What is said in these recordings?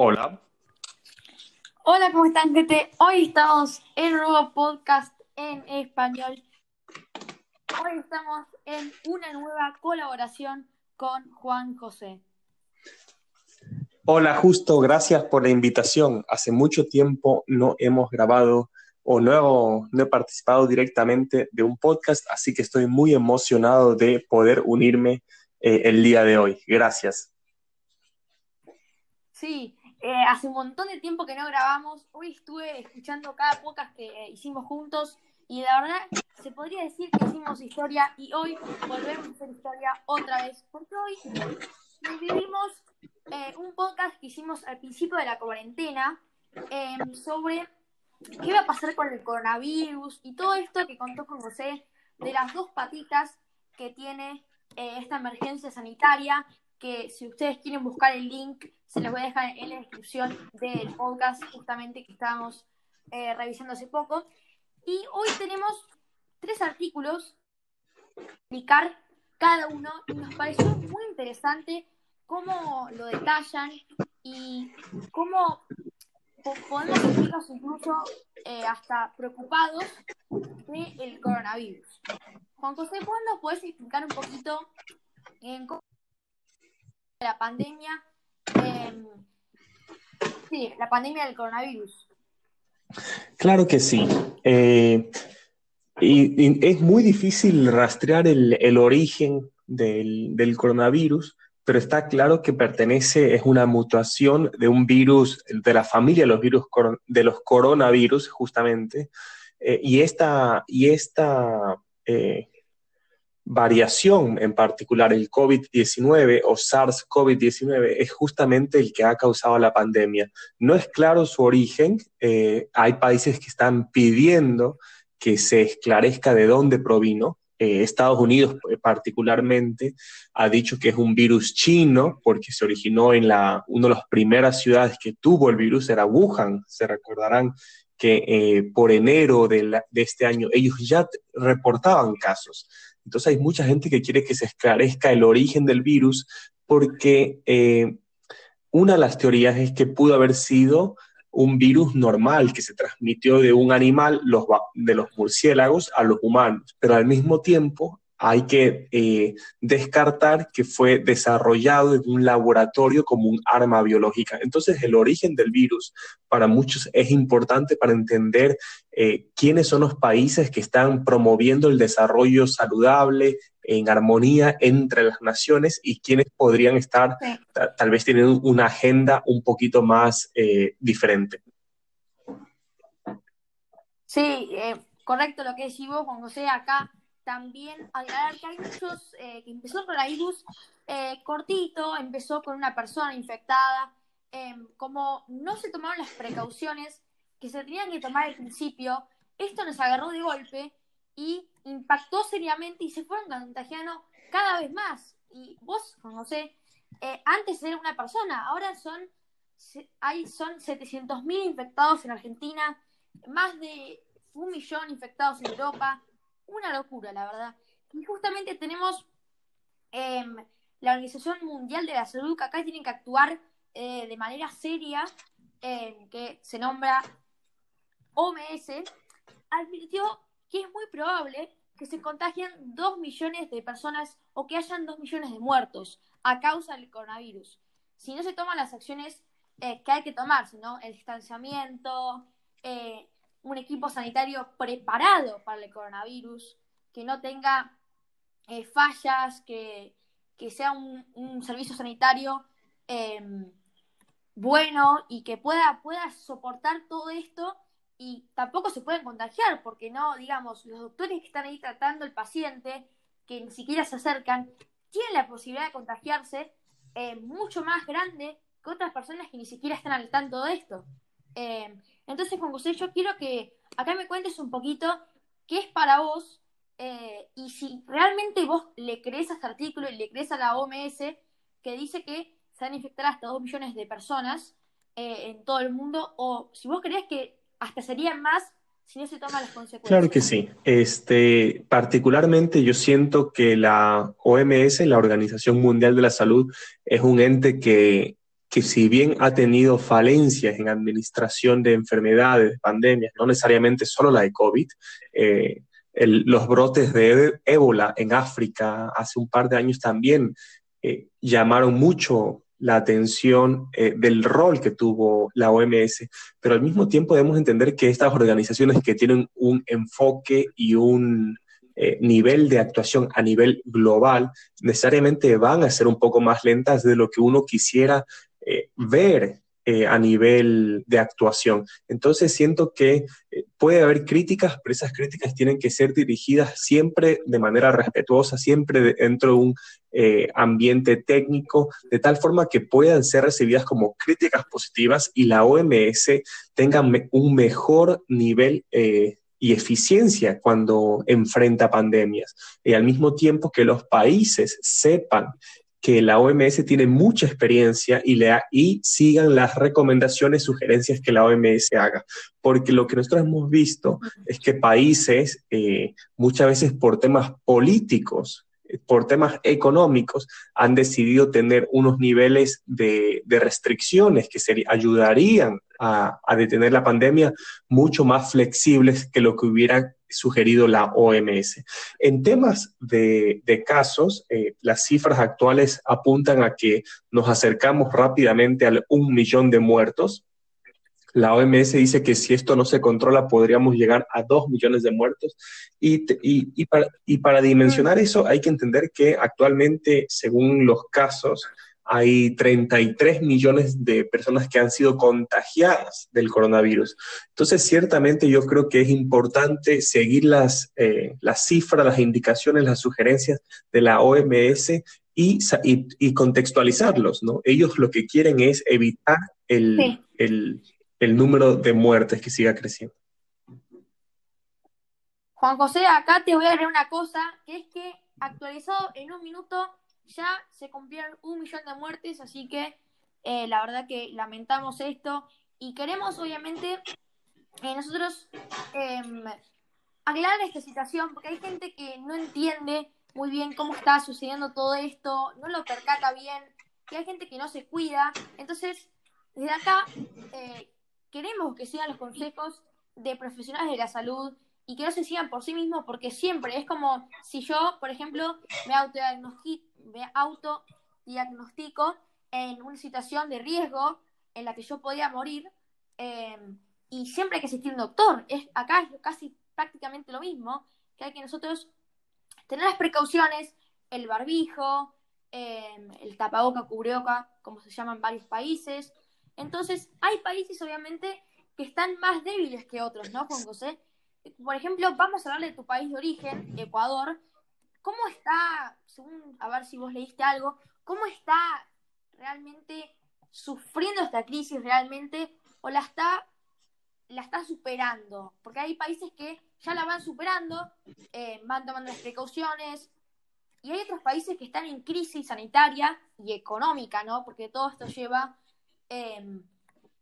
Hola. Hola, ¿cómo están, gente? Hoy estamos en un nuevo podcast en español. Hoy estamos en una nueva colaboración con Juan José. Hola, justo, gracias por la invitación. Hace mucho tiempo no hemos grabado o no, no he participado directamente de un podcast, así que estoy muy emocionado de poder unirme eh, el día de hoy. Gracias. Sí, eh, hace un montón de tiempo que no grabamos. Hoy estuve escuchando cada podcast que eh, hicimos juntos y la verdad se podría decir que hicimos historia y hoy volvemos a hacer historia otra vez. Porque hoy revivimos eh, un podcast que hicimos al principio de la cuarentena em, sobre qué va a pasar con el coronavirus y todo esto que contó con José de las dos patitas que tiene esta emergencia sanitaria que si ustedes quieren buscar el link, se los voy a dejar en la descripción del podcast justamente que estábamos eh, revisando hace poco. Y hoy tenemos tres artículos, explicar cada uno, y nos pareció muy interesante cómo lo detallan y cómo podemos sentirnos incluso eh, hasta preocupados del coronavirus. Juan José, ¿cuándo puedes explicar un poquito en cómo la pandemia, em, sí, la pandemia del coronavirus. Claro que sí. Eh, y, es muy difícil rastrear el, origen del, coronavirus, pero está claro que pertenece, es una mutación de un virus, de la familia de los virus, de los coronavirus, justamente. Eh, y esta, y esta eh, variación en particular, el COVID-19 o SARS-CoV-19, es justamente el que ha causado la pandemia. No es claro su origen, eh, hay países que están pidiendo que se esclarezca de dónde provino. Eh, Estados Unidos eh, particularmente ha dicho que es un virus chino porque se originó en la, una de las primeras ciudades que tuvo el virus, era Wuhan, se recordarán que por enero de este año ellos ya reportaban casos. Entonces hay mucha gente que quiere que se esclarezca el origen del virus porque eh, una de las teorías es que pudo haber sido un virus normal que se transmitió de un animal, de los murciélagos, a los humanos, pero al mismo tiempo hay que eh, descartar que fue desarrollado en un laboratorio como un arma biológica. Entonces, el origen del virus para muchos es importante para entender eh, quiénes son los países que están promoviendo el desarrollo saludable, en armonía entre las naciones y quiénes podrían estar tal vez teniendo una agenda un poquito más eh, diferente. Sí, correcto lo que decís vos, Juan José, acá también aclarar que hay muchos, eh, que empezó el coronavirus eh, cortito, empezó con una persona infectada, em, como no se tomaron las precauciones que se tenían que tomar al principio, esto nos agarró de golpe y impactó seriamente y se fueron contagiando cada vez más. Y vos, Juan José, eh, antes era una persona, ahora son, hay, son 700.000 infectados en Argentina, más de un millón infectados en Europa, una locura, la verdad. Y justamente tenemos em, la Organización Mundial de la Salud, que acá tienen que actuar eh, de manera seria, em, que se nombra OMS, advirtió que es muy probable que se contagien dos millones de personas o que hayan dos millones de muertos a causa del coronavirus. Si no se toman las acciones eh, que hay que tomar, sino el distanciamiento, eh, un equipo sanitario preparado para el coronavirus, que no tenga eh, fallas, que, sea un, servicio sanitario em, bueno y que pueda, pueda soportar todo esto y tampoco se pueden contagiar, porque no, digamos, los doctores que están ahí tratando al paciente, que ni siquiera se acercan, tienen la posibilidad de contagiarse eh, mucho más grande que otras personas que ni siquiera están al tanto de esto. Em, entonces, Juan José, yo quiero que acá me cuentes un poquito qué es para vos eh, y si realmente vos le crees a este artículo y le crees a la OMS que dice que se van a infectar hasta 2 millones de personas eh, en todo el mundo, o si vos crees que hasta serían más si no se toman las consecuencias. Claro que sí. Este, particularmente yo siento que la OMS, la Organización Mundial de la Salud, es un ente que que si bien ha tenido falencias en administración de enfermedades, de pandemias, no necesariamente solo la de COVID, eh, los brotes de ébola en África hace un par de años también eh, llamaron mucho la atención eh, del rol que tuvo la OMS, pero al mismo tiempo debemos entender que estas organizaciones que tienen un enfoque y un nivel de actuación a nivel global necesariamente van a ser un poco más lentas de lo que uno quisiera eh, ver eh, a nivel de actuación. Entonces siento que eh, puede haber críticas, pero esas críticas tienen que ser dirigidas siempre de manera respetuosa, siempre dentro de un ambiente técnico, de tal forma que puedan ser recibidas como críticas positivas y la OMS tenga un mejor nivel y eficiencia cuando enfrenta pandemias. Y al mismo tiempo que los países sepan que la OMS tiene mucha experiencia y, le y sigan las recomendaciones, sugerencias que la OMS haga. Porque lo que nosotros hemos visto es que países, eh, muchas veces por temas políticos, por temas económicos, han decidido tener unos niveles de, restricciones que ayudarían a, a, detener la pandemia mucho más flexibles que lo que hubieran sugerido la OMS. En temas de, casos, eh, las cifras actuales apuntan a que nos acercamos rápidamente al un millón de muertos. La OMS dice que si esto no se controla podríamos llegar a dos millones de muertos. Y, y, para, y para dimensionar eso hay que entender que actualmente, según los casos, hay 33 millones de personas que han sido contagiadas del coronavirus. Entonces, ciertamente yo creo que es importante seguir las, eh, las cifras, las indicaciones, las sugerencias de la OMS y, y, contextualizarlos, ¿no? Ellos lo que quieren es evitar el, el, el número de muertes que siga creciendo. Juan José, acá te voy a agregar una cosa, que es que actualizado en un minuto ya se cumplieron un millón de muertes, así que eh, la verdad que lamentamos esto y queremos obviamente eh, nosotros em, aclarar esta situación porque hay gente que no entiende muy bien cómo está sucediendo todo esto, no lo percata bien, que hay gente que no se cuida. Entonces, desde acá eh, queremos que sigan los consejos de profesionales de la salud y que no se sigan por sí mismos porque siempre es como si yo, por ejemplo, me autodiagnostico me en una situación de riesgo en la que yo podía morir em, y siempre hay que asistir un doctor. Es, acá es casi prácticamente lo mismo, que hay que nosotros tener las precauciones, el barbijo, em, el tapaboca, cubreboca, como se llama en varios países. Entonces, hay países obviamente que están más débiles que otros, ¿no, Juan José? Por ejemplo, vamos a hablar de tu país de origen, Ecuador, ¿Cómo está, según, a ver si vos leíste algo, cómo está realmente sufriendo esta crisis realmente o la está, la está superando? Porque hay países que ya la van superando, eh, van tomando las precauciones, y hay otros países que están en crisis sanitaria y económica, ¿no? Porque todo esto lleva em,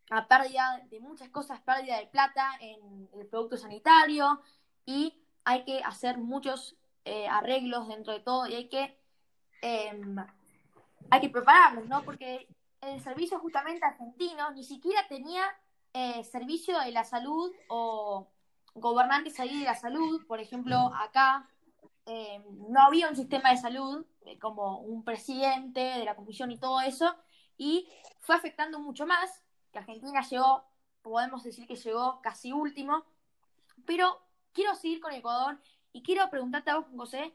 a pérdida de muchas cosas, pérdida de plata en el producto sanitario y hay que hacer muchos eh, arreglos dentro de todo y hay que, em, hay que prepararnos, ¿no? Porque el servicio justamente argentino ni siquiera tenía eh, servicio de la salud o gobernantes ahí de la salud, por ejemplo, acá em, no había un sistema de salud eh, como un presidente de la comisión y todo eso, y fue afectando mucho más, que Argentina llegó, podemos decir que llegó casi último, pero quiero seguir con Ecuador y quiero preguntarte a vos, José,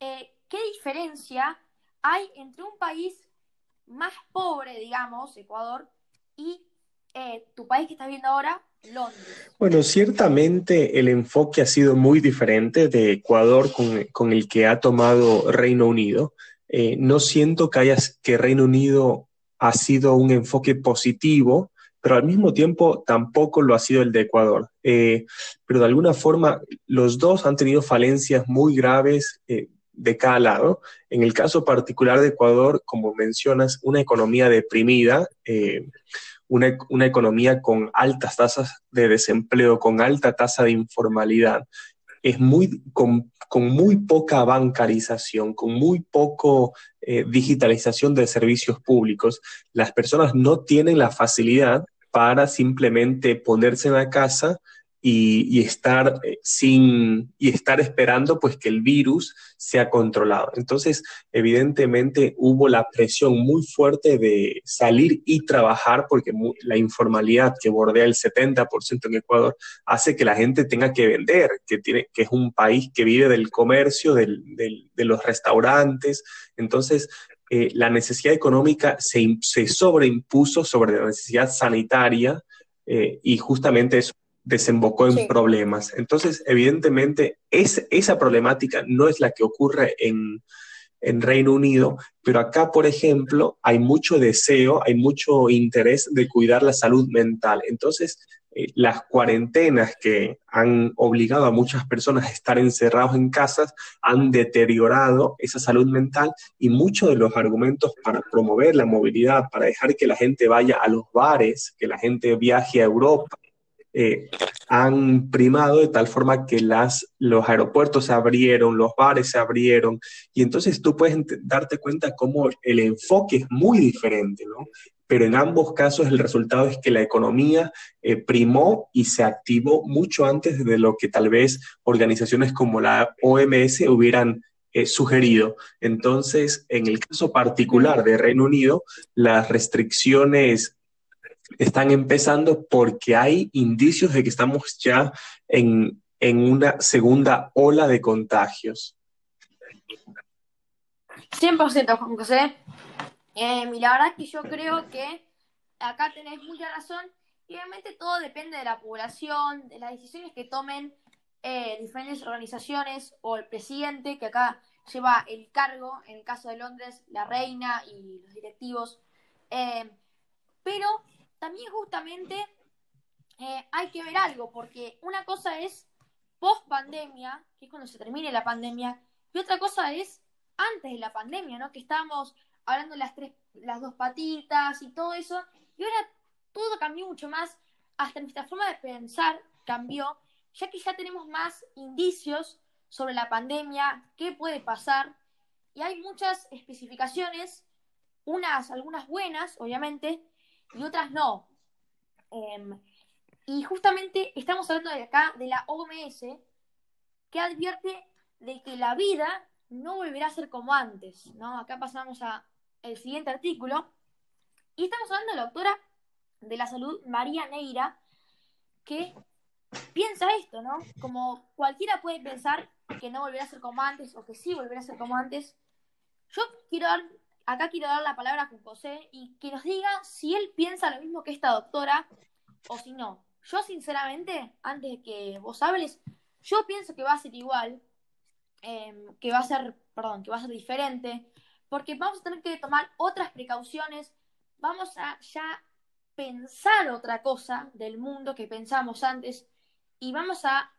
eh, ¿qué diferencia hay entre un país más pobre, digamos, Ecuador, y eh, tu país que estás viendo ahora, Londres? Bueno, ciertamente el enfoque ha sido muy diferente de Ecuador con, el que ha tomado Reino Unido. Eh, no siento que, hayas, que Reino Unido ha sido un enfoque positivo pero al mismo tiempo tampoco lo ha sido el de Ecuador. Eh, pero de alguna forma los dos han tenido falencias muy graves eh, de cada lado. En el caso particular de Ecuador, como mencionas, una economía deprimida, eh, una, economía con altas tasas de desempleo, con alta tasa de informalidad. Es muy, con, muy poca bancarización, con muy poco eh, digitalización de servicios públicos, las personas no tienen la facilidad para simplemente ponerse en la casa y, estar eh, sin y estar esperando pues que el virus sea controlado. Entonces, evidentemente hubo la presión muy fuerte de salir y trabajar porque la informalidad que bordea el 70% en Ecuador hace que la gente tenga que vender, que tiene que es un país que vive del comercio, del, de los restaurantes. Entonces, eh, la necesidad económica se, se sobreimpuso sobre la necesidad sanitaria eh, y justamente eso desembocó en problemas. Entonces, evidentemente, es, esa problemática no es la que ocurre en, Reino Unido, pero acá, por ejemplo, hay mucho deseo, hay mucho interés de cuidar la salud mental. Entonces, eh, las cuarentenas que han obligado a muchas personas a estar encerrados en casas han deteriorado esa salud mental y muchos de los argumentos para promover la movilidad, para dejar que la gente vaya a los bares, que la gente viaje a Europa, eh, han primado de tal forma que las, los aeropuertos se abrieron, los bares se abrieron, y entonces tú puedes darte cuenta cómo el enfoque es muy diferente, ¿no? Pero en ambos casos el resultado es que la economía eh, primó y se activó mucho antes de lo que tal vez organizaciones como la OMS hubieran eh, sugerido. Entonces, en el caso particular de Reino Unido, las restricciones están empezando porque hay indicios de que estamos ya en, una segunda ola de contagios. 100% Juan José. Eh, la verdad que yo creo que acá tenés mucha razón obviamente todo depende de la población, de las decisiones que tomen eh, diferentes organizaciones o el presidente que acá lleva el cargo, en el caso de Londres, la reina y los directivos. Eh, pero también justamente eh, hay que ver algo, porque una cosa es post pandemia, que es cuando se termine la pandemia, y otra cosa es antes de la pandemia, ¿no? Que estábamos hablando de las tres, las dos patitas y todo eso, y ahora todo cambió mucho más, hasta nuestra forma de pensar cambió, ya que ya tenemos más indicios sobre la pandemia, qué puede pasar, y hay muchas especificaciones, unas, algunas buenas, obviamente, y otras no. Em, y justamente estamos hablando de acá de la OMS, que advierte de que la vida no volverá a ser como antes, ¿no? Acá pasamos a el siguiente artículo. Y estamos hablando de la doctora de la salud, María Neira, que piensa esto, ¿no? Como cualquiera puede pensar que no volverá a ser como antes o que sí volverá a ser como antes. Yo quiero dar acá quiero dar la palabra a José y que nos diga si él piensa lo mismo que esta doctora o si no. Yo, sinceramente, antes de que vos hables, yo pienso que va a ser igual, em, que va a ser, perdón, que va a ser diferente, porque vamos a tener que tomar otras precauciones, vamos a ya pensar otra cosa del mundo que pensamos antes y vamos a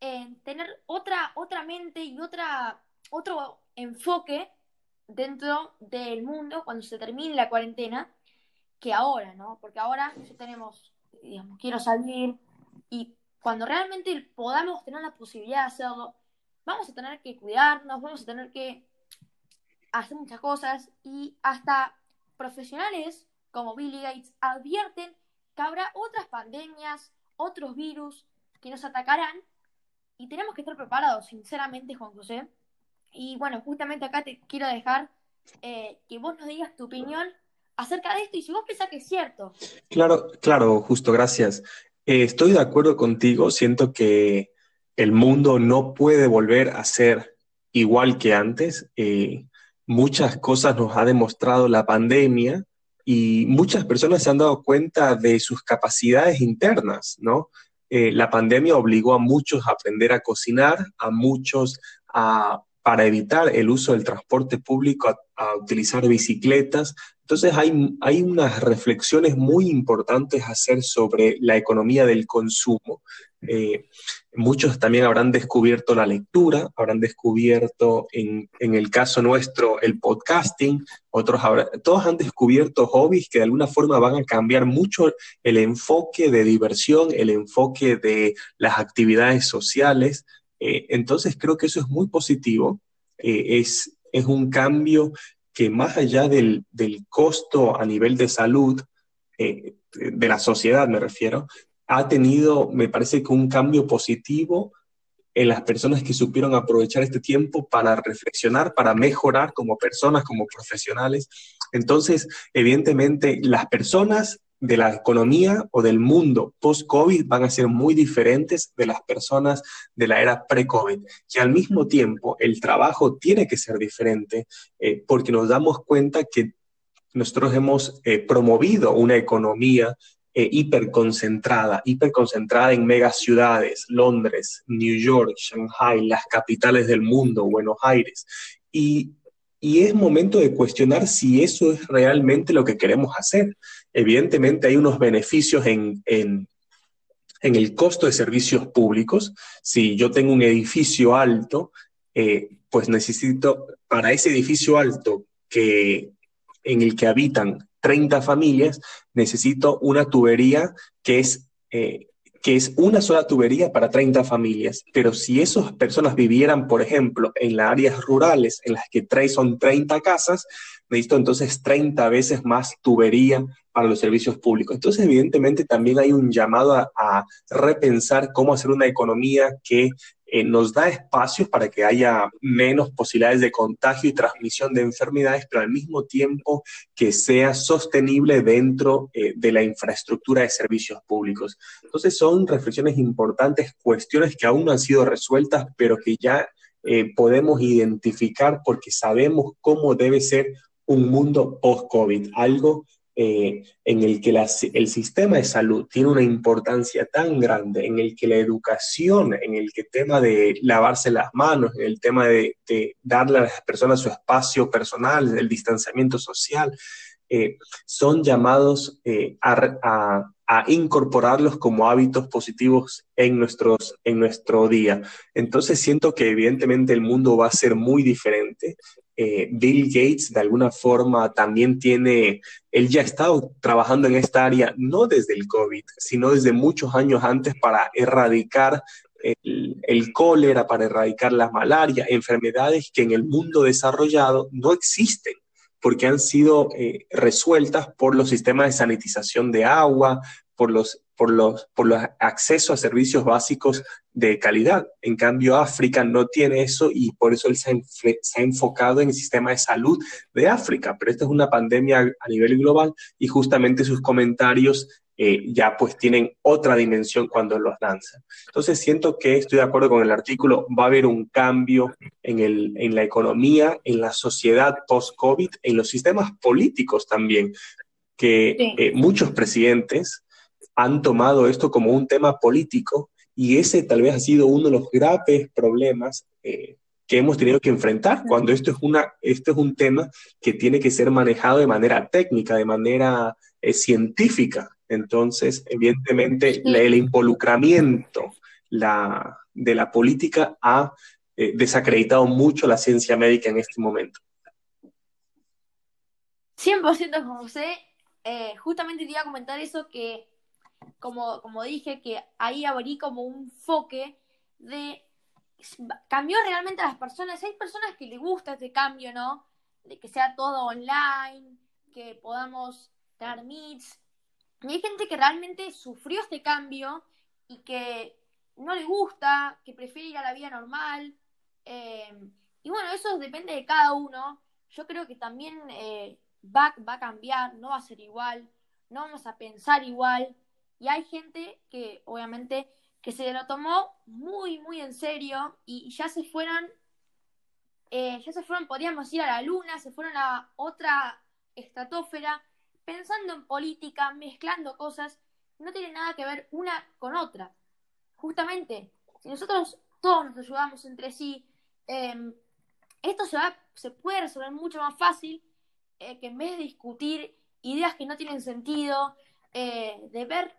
eh, tener otra, otra mente y otra, otro enfoque dentro del mundo cuando se termine la cuarentena que ahora, ¿no? Porque ahora tenemos, digamos, quiero salir y cuando realmente podamos tener la posibilidad de hacerlo, vamos a tener que cuidarnos, vamos a tener que hacer muchas cosas y hasta profesionales como Billy Gates advierten que habrá otras pandemias, otros virus que nos atacarán y tenemos que estar preparados, sinceramente, Juan José. Y bueno, justamente acá te quiero dejar eh, que vos nos digas tu opinión acerca de esto y si vos pensás que es cierto. Claro, claro, justo, gracias. Eh, estoy de acuerdo contigo, siento que el mundo no puede volver a ser igual que antes. Eh, muchas cosas nos ha demostrado la pandemia y muchas personas se han dado cuenta de sus capacidades internas, ¿no? la pandemia obligó a muchos a aprender a cocinar, a muchos a para evitar el uso del transporte público a, utilizar bicicletas. Entonces hay, hay unas reflexiones muy importantes a hacer sobre la economía del consumo. Eh, muchos también habrán descubierto la lectura, habrán descubierto en, en el caso nuestro el podcasting, otros todos han descubierto hobbies que de alguna forma van a cambiar mucho el enfoque de diversión, el enfoque de las actividades sociales. Entonces creo que eso es muy positivo, es, es un cambio que más allá del, del costo a nivel de salud, de la sociedad me refiero, ha tenido, me parece que un cambio positivo en las personas que supieron aprovechar este tiempo para reflexionar, para mejorar como personas, como profesionales. Entonces, evidentemente, las personas de la economía o del mundo post-COVID van a ser muy diferentes de las personas de la era pre-COVID. Y al mismo tiempo, el trabajo tiene que ser diferente eh, porque nos damos cuenta que nosotros hemos eh, promovido una economía eh, hiperconcentrada, hiperconcentrada en megaciudades, Londres, New York, Shanghai, las capitales del mundo, Buenos Aires. Y, y es momento de cuestionar si eso es realmente lo que queremos hacer. Evidentemente hay unos beneficios en, en, el costo de servicios públicos. Si yo tengo un edificio alto, eh, pues necesito para ese edificio alto que en el que habitan 30 familias, necesito una tubería que es, eh, que es una sola tubería para 30 familias. Pero si esas personas vivieran, por ejemplo, en las áreas rurales en las que tres son 30 casas, necesito entonces 30 veces más tubería para los servicios públicos. Entonces, evidentemente, también hay un llamado a repensar cómo hacer una economía que eh, nos da espacios para que haya menos posibilidades de contagio y transmisión de enfermedades, pero al mismo tiempo que sea sostenible dentro eh, de la infraestructura de servicios públicos. Entonces son reflexiones importantes, cuestiones que aún no han sido resueltas, pero que ya eh, podemos identificar porque sabemos cómo debe ser un mundo post-COVID, algo eh, en el que el sistema de salud tiene una importancia tan grande, en el que la educación, en el que tema de lavarse las manos, en el tema de, darle a las personas su espacio personal, el distanciamiento social, eh, son llamados eh, a, incorporarlos como hábitos positivos en, nuestros, en nuestro día. Entonces siento que evidentemente el mundo va a ser muy diferente eh, Bill Gates de alguna forma también tiene, él ya ha estado trabajando en esta área, no desde el COVID, sino desde muchos años antes para erradicar el, cólera, para erradicar la malaria, enfermedades que en el mundo desarrollado no existen porque han sido eh, resueltas por los sistemas de sanitización de agua, por los por los, por los accesos a servicios básicos de calidad. En cambio, África no tiene eso y por eso él se ha, enfocado en el sistema de salud de África. Pero esta es una pandemia a nivel global y justamente sus comentarios eh, ya pues tienen otra dimensión cuando los lanzan. Entonces siento que estoy de acuerdo con el artículo, va a haber un cambio en, el, en la economía, en la sociedad post-COVID, en los sistemas políticos también, que eh, muchos presidentes han tomado esto como un tema político y ese tal vez ha sido uno de los graves problemas eh, que hemos tenido que enfrentar cuando esto es, una, esto es un tema que tiene que ser manejado de manera técnica, de manera eh, científica. Entonces, evidentemente, el involucramiento la, de la política ha eh, desacreditado mucho la ciencia médica en este momento. 100% José. justamente te iba a comentar eso que como, como dije, que ahí abrí como un foque de cambió realmente a las personas. Hay personas que les gusta este cambio, ¿no? De que sea todo online, que podamos tener meets. Y hay gente que realmente sufrió este cambio y que no le gusta, que prefiere ir a la vida normal. Eh, y bueno, eso depende de cada uno. Yo creo que también eh, va a cambiar, no va a ser igual, no vamos a pensar igual. Y hay gente que obviamente que se lo tomó muy, muy en serio y, ya se fueron, eh, ya se fueron, podríamos ir a la luna, se fueron a otra estratosfera, pensando en política, mezclando cosas, no tiene nada que ver una con otra. Justamente, si nosotros todos nos ayudamos entre sí, em, esto se, va, se puede resolver mucho más fácil eh, que en vez de discutir ideas que no tienen sentido, eh, de ver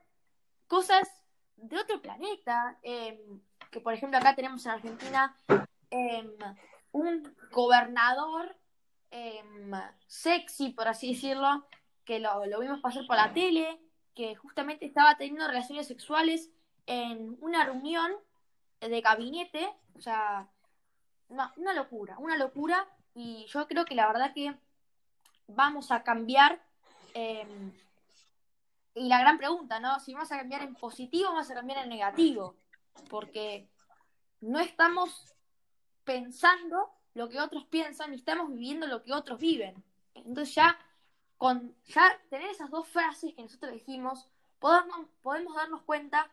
cosas de otro planeta. Em, que por ejemplo acá tenemos en Argentina em, un gobernador em, sexy, por así decirlo, que lo, lo, vimos pasar por la tele, que justamente estaba teniendo relaciones sexuales en una reunión de gabinete, o sea, una locura, una locura. Y yo creo que la verdad que vamos a cambiar. Y la gran pregunta, ¿no? Si vamos a cambiar en positivo o vamos a cambiar en negativo. Porque no estamos pensando lo que otros piensan y estamos viviendo lo que otros viven. Entonces ya con ya tener esas dos frases que nosotros dijimos, podemos, podemos darnos cuenta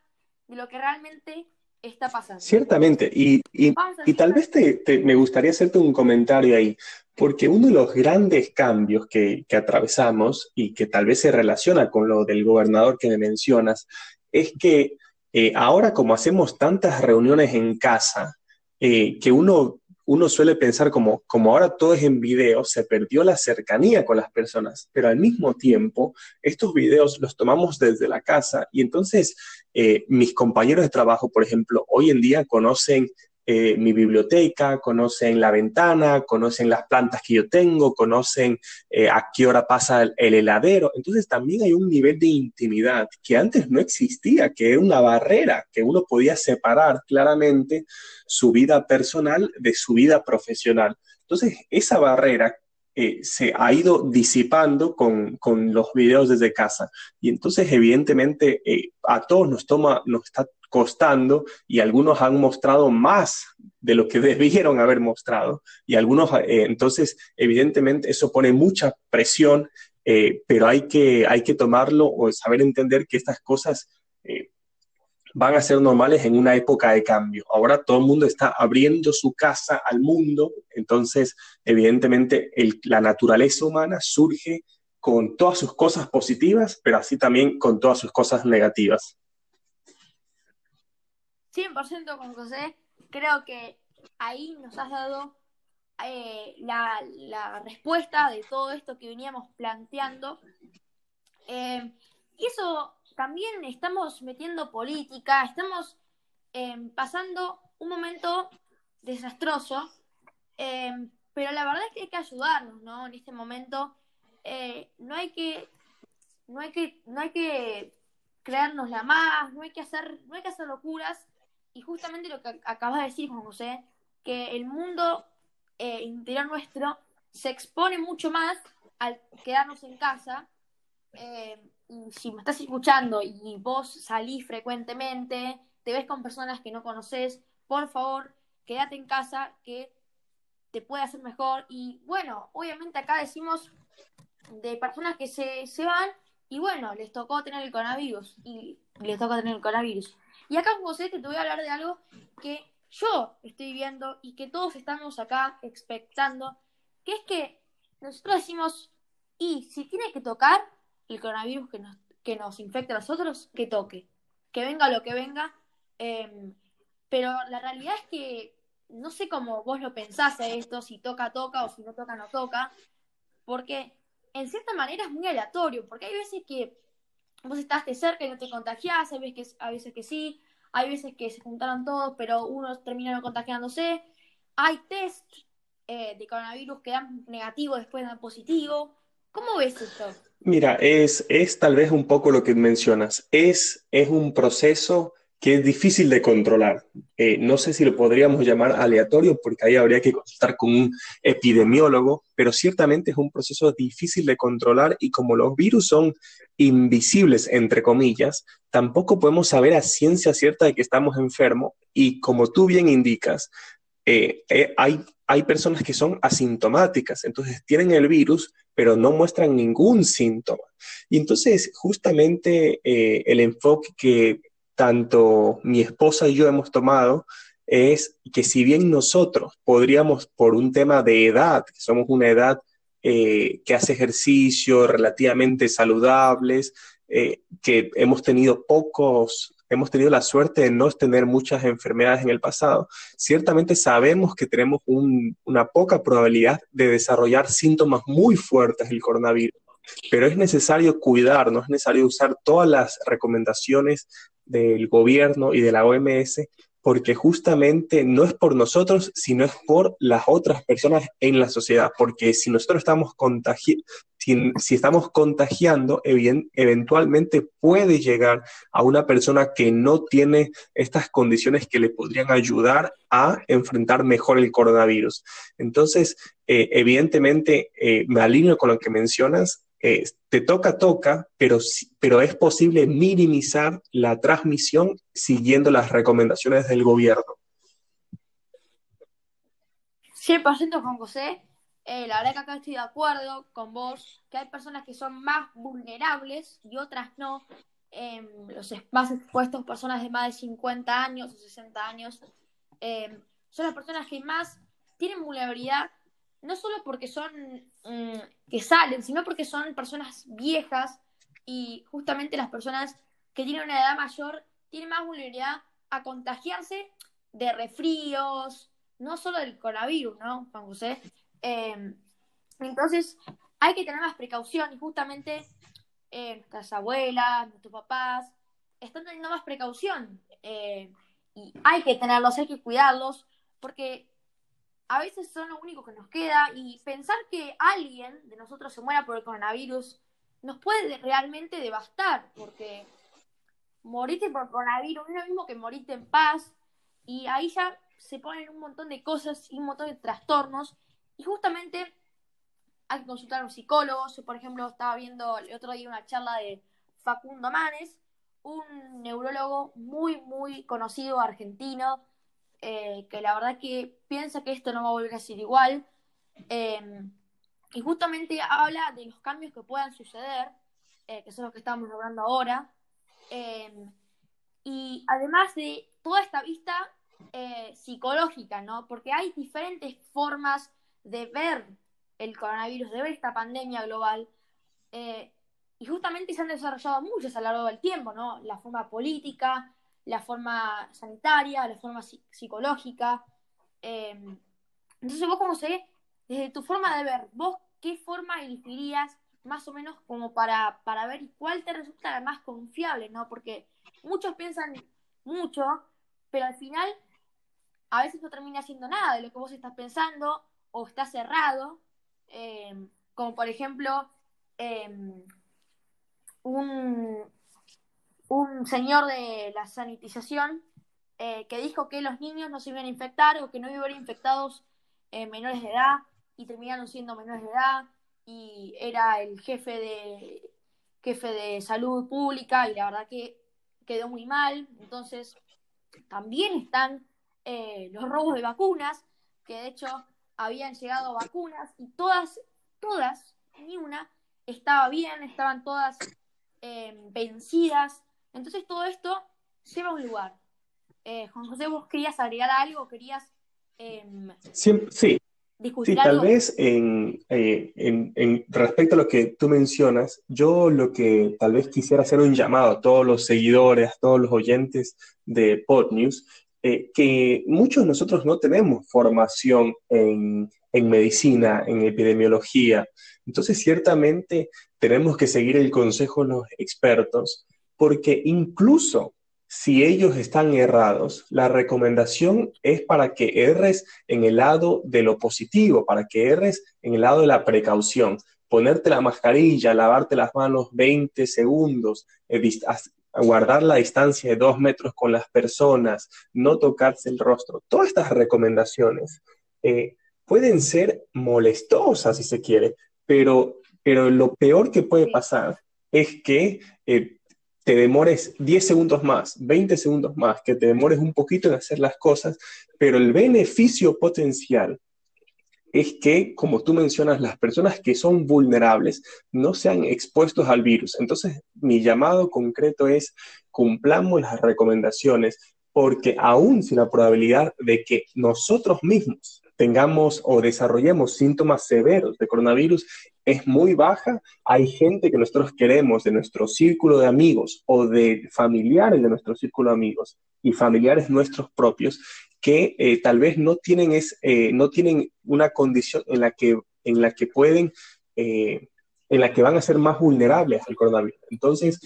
de lo que realmente está pasando. Ciertamente, y, y, tal vez te, me gustaría hacerte un comentario ahí, porque uno de los grandes cambios que, que, atravesamos y que tal vez se relaciona con lo del gobernador que me mencionas, es que eh, ahora como hacemos tantas reuniones en casa, eh, que uno uno suele pensar como, como ahora todo es en video, se perdió la cercanía con las personas, pero al mismo tiempo estos videos los tomamos desde la casa y entonces eh, mis compañeros de trabajo, por ejemplo, hoy en día conocen eh, mi biblioteca, conocen la ventana, conocen las plantas que yo tengo, conocen eh, a qué hora pasa el, heladero. Entonces también hay un nivel de intimidad que antes no existía, que era una barrera, que uno podía separar claramente su vida personal de su vida profesional. Entonces esa barrera eh, se ha ido disipando con, con, los videos desde casa. Y entonces, evidentemente, a todos nos toma, nos está costando y algunos han mostrado más de lo que debieron haber mostrado. Y algunos, eh, entonces, evidentemente, eso pone mucha presión, eh, pero hay que, hay que tomarlo o saber entender que estas cosas eh, van a ser normales en una época de cambio. Ahora todo el mundo está abriendo su casa al mundo, entonces, evidentemente, la naturaleza humana surge con todas sus cosas positivas, pero así también con todas sus cosas negativas. 100% con José. Creo que ahí nos has dado eh, la, respuesta de todo esto que veníamos planteando. Eh, y eso también estamos metiendo política, estamos eh, pasando un momento desastroso, pero la verdad es que hay que ayudarnos, ¿no? En este momento no hay que no hay que no hay que creárnosla más, no hay que hacer no hay que hacer locuras y justamente lo que acabas de decir, Juan José, que el mundo eh, interior nuestro se expone mucho más al quedarnos en casa. Eh, y si me estás escuchando y vos salís frecuentemente, te ves con personas que no conoces, por favor, quédate en casa que te puede hacer mejor. Y bueno, obviamente acá decimos de personas que se, se van y bueno, les tocó tener el coronavirus y les toca tener el coronavirus. Y acá, José, te voy a hablar de algo que yo estoy viendo y que todos estamos acá expectando, que es que nosotros decimos, y si tiene que tocar el coronavirus que nos, que nos infecta a nosotros, que toque, que venga lo que venga, em, pero la realidad es que no sé cómo vos lo pensás esto, si toca, toca, o si no toca, no toca, porque en cierta manera es muy aleatorio, porque hay veces que vos estás de cerca y no te contagiás, hay veces que, a veces que sí, hay veces que se juntaron todos, pero unos terminaron contagiándose. Hay test eh, de coronavirus que dan negativo, después dan positivo. ¿Cómo ves esto? Mira, es, es tal vez un poco lo que mencionas. Es, es un proceso que es difícil de controlar. Eh, no sé si lo podríamos llamar aleatorio, porque ahí habría que consultar con un epidemiólogo, pero ciertamente es un proceso difícil de controlar y como los virus son invisibles, entre comillas, tampoco podemos saber a ciencia cierta de que estamos enfermos y como tú bien indicas, eh, eh, hay, hay personas que son asintomáticas, entonces tienen el virus, pero no muestran ningún síntoma. Y entonces, justamente el enfoque que tanto mi esposa y yo hemos tomado es que si bien nosotros podríamos, por un tema de edad, que somos una edad eh, que hace ejercicio, relativamente saludables, eh, que hemos tenido pocos, hemos tenido la suerte de no tener muchas enfermedades en el pasado, ciertamente sabemos que tenemos una poca probabilidad de desarrollar síntomas muy fuertes del coronavirus. Pero es necesario cuidarnos, es necesario usar todas las recomendaciones del gobierno y de la OMS, porque justamente no es por nosotros, sino es por las otras personas en la sociedad, porque si nosotros estamos contagiados, si, estamos contagiando, eventualmente puede llegar a una persona que no tiene estas condiciones que le podrían ayudar a enfrentar mejor el coronavirus. Entonces, eh, evidentemente, eh, me alineo con lo que mencionas. Eh, te toca, toca, pero, es posible minimizar la transmisión siguiendo las recomendaciones del gobierno. 100% con José. Eh, la verdad que acá estoy de acuerdo con vos, que hay personas que son más vulnerables y otras no. Em, los más expuestos, personas de más de 50 años o 60 años, em, son las personas que más tienen vulnerabilidad, no solo porque son mm, que salen, sino porque son personas viejas y justamente las personas que tienen una edad mayor tienen más vulnerabilidad a contagiarse de resfríos, no solo del coronavirus, ¿no, Juan José? Em, entonces, hay que tener más precaución y justamente eh, nuestras abuelas, nuestros papás, están teniendo más precaución. Eh, y hay que tenerlos, hay que cuidarlos, porque a veces son lo único que nos queda y pensar que alguien de nosotros se muera por el coronavirus nos puede realmente devastar, porque morirte por coronavirus no es lo mismo que morirte en paz y ahí ya se ponen un montón de cosas y un montón de trastornos y justamente hay que consultar a un psicólogo. Yo, por ejemplo, estaba viendo el otro día una charla de Facundo Manes, un neurólogo muy, muy conocido argentino, eh, que la verdad que piensa que esto no va a volver a ser igual. Em, y justamente habla de los cambios que puedan suceder, eh, que son los que estamos logrando ahora. Em, y además de toda esta vista eh, psicológica, ¿no? Porque hay diferentes formas de ver el coronavirus, de ver esta pandemia global. Eh, y justamente se han desarrollado muchas a lo largo del tiempo, ¿no? La forma política, la forma sanitaria, la forma psicológica. Em, entonces, vos, como sé, desde tu forma de ver, vos, ¿qué forma elegirías más o menos como para, para ver cuál te resulta la más confiable, ¿no? Porque muchos piensan mucho, pero al final a veces no termina haciendo nada de lo que vos estás pensando o está cerrado, em, como por ejemplo em, un, un señor de la sanitización eh, que dijo que los niños no se iban a infectar o que no iban a infectados eh, menores de edad y terminaron siendo menores de edad y era el jefe de jefe de salud pública y la verdad que quedó muy mal entonces también están eh, los robos de vacunas, que de hecho habían llegado vacunas y todas, todas, ni una, estaba bien, estaban todas vencidas. Entonces todo esto lleva a un lugar. Eh, Juan José, ¿vos querías agregar algo? ¿Querías em, sí, Sí, tal vez en, respecto a lo que tú mencionas, yo lo que tal vez quisiera hacer un llamado a todos los seguidores, a todos los oyentes de PodNews, eh, que muchos de nosotros no tenemos formación en, medicina, en epidemiología. Entonces, ciertamente tenemos que seguir el consejo de los expertos, porque incluso si ellos están errados, la recomendación es para que erres en el lado de lo positivo, para que erres en el lado de la precaución. Ponerte la mascarilla, lavarte las manos 20 segundos, eh, guardar la distancia de dos metros con las personas, no tocarse el rostro. Todas estas recomendaciones eh, pueden ser molestosas, si se quiere, pero, pero lo peor que puede pasar es que eh, te demores 10 segundos más, 20 segundos más, que te demores un poquito en hacer las cosas, pero el beneficio potencial es que, como tú mencionas, las personas que son vulnerables no sean expuestos al virus. Entonces, mi llamado concreto es cumplamos las recomendaciones, porque aún sin la probabilidad de que nosotros mismos tengamos o desarrollemos síntomas severos de coronavirus es muy baja. Hay gente que nosotros queremos de nuestro círculo de amigos o de familiares de nuestro círculo de amigos y familiares nuestros propios que eh, tal vez no tienen, es, eh, no tienen una condición en la que, en la que pueden, eh, en la que van a ser más vulnerables al coronavirus. Entonces,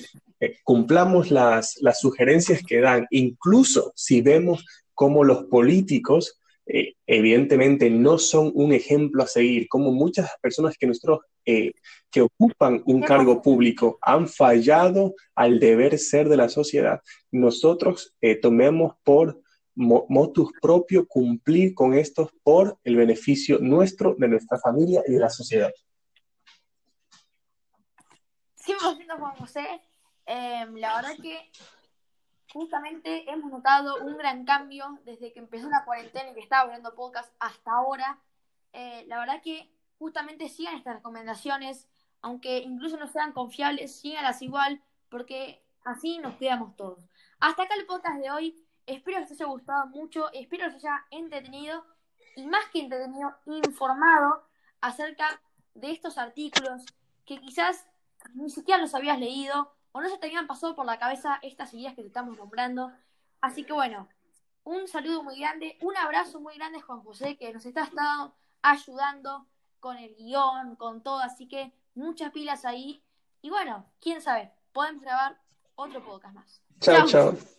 cumplamos las, las sugerencias que dan, incluso si vemos cómo los políticos eh, evidentemente no son un ejemplo a seguir, como muchas personas que nosotros eh, que ocupan un cargo público han fallado al deber ser de la sociedad, nosotros eh, tomemos por motus propio cumplir con esto por el beneficio nuestro, de nuestra familia y de la sociedad. 100% Juan José. Em, la verdad que justamente hemos notado un gran cambio desde que empezó la cuarentena y que estaba abriendo podcast hasta ahora. Eh, la verdad que justamente sigan estas recomendaciones, aunque incluso no sean confiables, síganlas igual, porque así nos cuidamos todos. Hasta acá el podcast de hoy. Espero que os haya gustado mucho, espero que os haya entretenido y más que entretenido, informado acerca de estos artículos que quizás ni siquiera los habías leído o no se te habían pasado por la cabeza estas ideas que te estamos nombrando. Así que bueno, un saludo muy grande, un abrazo muy grande Juan José, que nos está estado ayudando con el guion, con todo, así que muchas pilas ahí. Y bueno, quién sabe, podemos grabar otro podcast más. chao. chao.